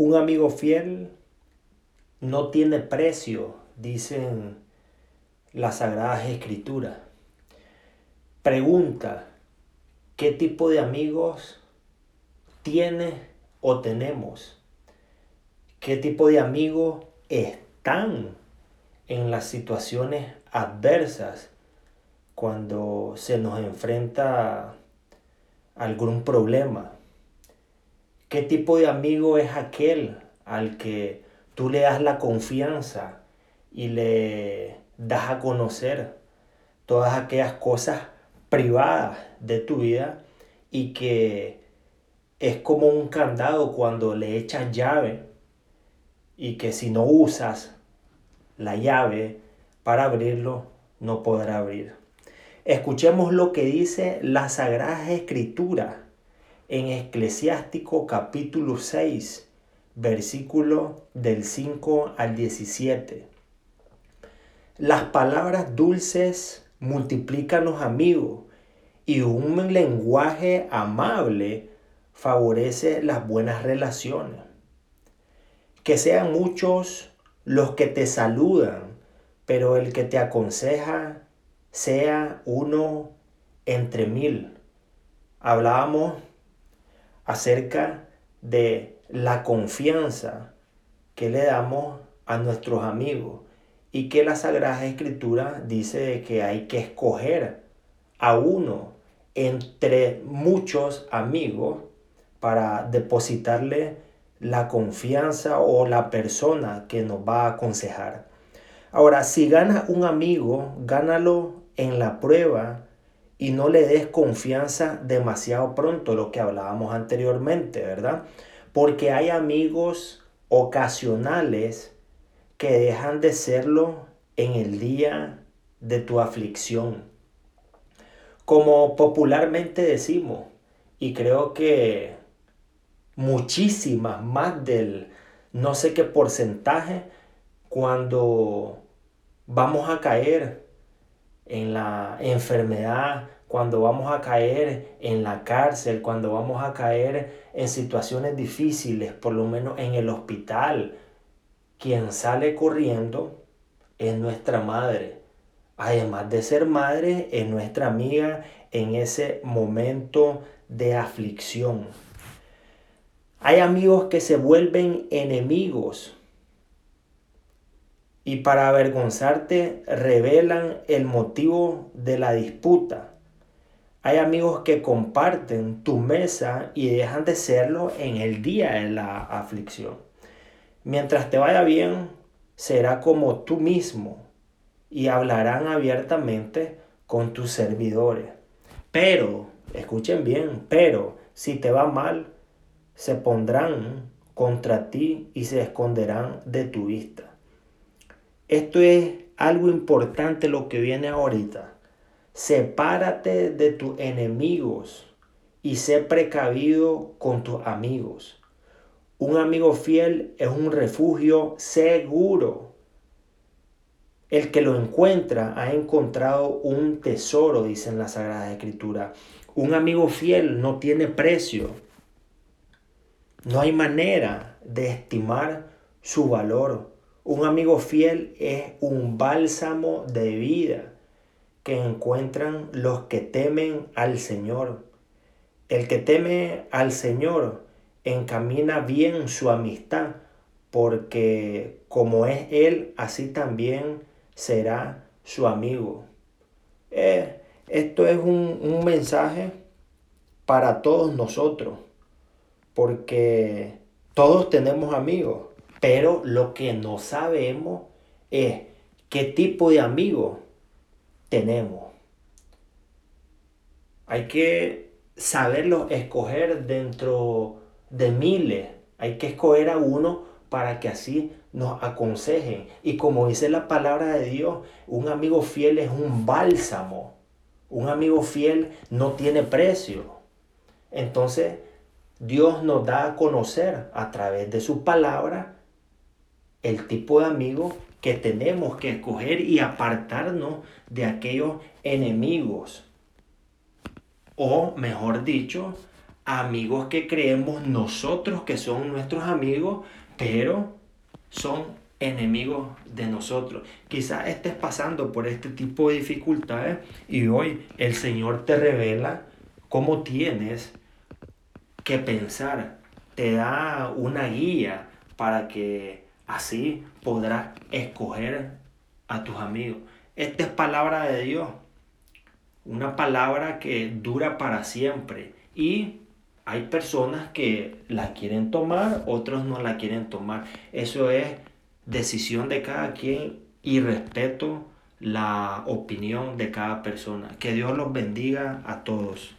Un amigo fiel no tiene precio, dicen las Sagradas Escrituras. Pregunta, ¿qué tipo de amigos tienes o tenemos? ¿Qué tipo de amigos están en las situaciones adversas cuando se nos enfrenta algún problema? ¿Qué tipo de amigo es aquel al que tú le das la confianza y le das a conocer todas aquellas cosas privadas de tu vida y que es como un candado cuando le echas llave y que si no usas la llave para abrirlo no podrá abrir. Escuchemos lo que dice la Sagrada Escritura en Eclesiástico capítulo 6 versículo del 5 al 17. Las palabras dulces multiplican los amigos y un lenguaje amable favorece las buenas relaciones. Que sean muchos los que te saludan, pero el que te aconseja sea uno entre mil. Hablábamos acerca de la confianza que le damos a nuestros amigos y que la Sagrada Escritura dice que hay que escoger a uno entre muchos amigos para depositarle la confianza o la persona que nos va a aconsejar. Ahora, si gana un amigo, gánalo en la prueba y no le des confianza demasiado pronto, lo que hablábamos anteriormente, ¿verdad? porque hay amigos ocasionales que dejan de serlo en el día de tu aflicción. Como popularmente decimos, y creo que muchísimas más del no sé qué porcentaje, cuando vamos a caer en la enfermedad cuando vamos a caer en la cárcel, cuando vamos a caer en situaciones difíciles, por lo menos en el hospital, quien sale corriendo es nuestra madre. Además de ser madre, es nuestra amiga en ese momento de aflicción. Hay amigos que se vuelven enemigos y para avergonzarte revelan el motivo de la disputa. Hay amigos que comparten tu mesa y dejan de serlo en el día de la aflicción. Mientras te vaya bien, será como tú mismo y hablarán abiertamente con tus servidores. Pero, escuchen bien, pero si te va mal, se pondrán contra ti y se esconderán de tu vista. Esto es algo importante lo que viene ahorita. Sepárate de tus enemigos y sé precavido con tus amigos. Un amigo fiel es un refugio seguro. El que lo encuentra ha encontrado un tesoro, dicen la Sagrada Escritura. Un amigo fiel no tiene precio. No hay manera de estimar su valor. Un amigo fiel es un bálsamo de vida que encuentran los que temen al Señor. El que teme al Señor encamina bien su amistad, porque como es Él, así también será su amigo. Eh, esto es un, un mensaje para todos nosotros, porque todos tenemos amigos, pero lo que no sabemos es qué tipo de amigos tenemos. Hay que saberlo escoger dentro de miles. Hay que escoger a uno para que así nos aconsejen. Y como dice la palabra de Dios, un amigo fiel es un bálsamo. Un amigo fiel no tiene precio. Entonces, Dios nos da a conocer a través de su palabra el tipo de amigo que tenemos que escoger y apartarnos de aquellos enemigos. O, mejor dicho, amigos que creemos nosotros que son nuestros amigos, pero son enemigos de nosotros. Quizás estés pasando por este tipo de dificultades y hoy el Señor te revela cómo tienes que pensar. Te da una guía para que así podrás escoger a tus amigos. Esta es palabra de Dios. Una palabra que dura para siempre. Y hay personas que la quieren tomar, otros no la quieren tomar. Eso es decisión de cada quien y respeto la opinión de cada persona. Que Dios los bendiga a todos.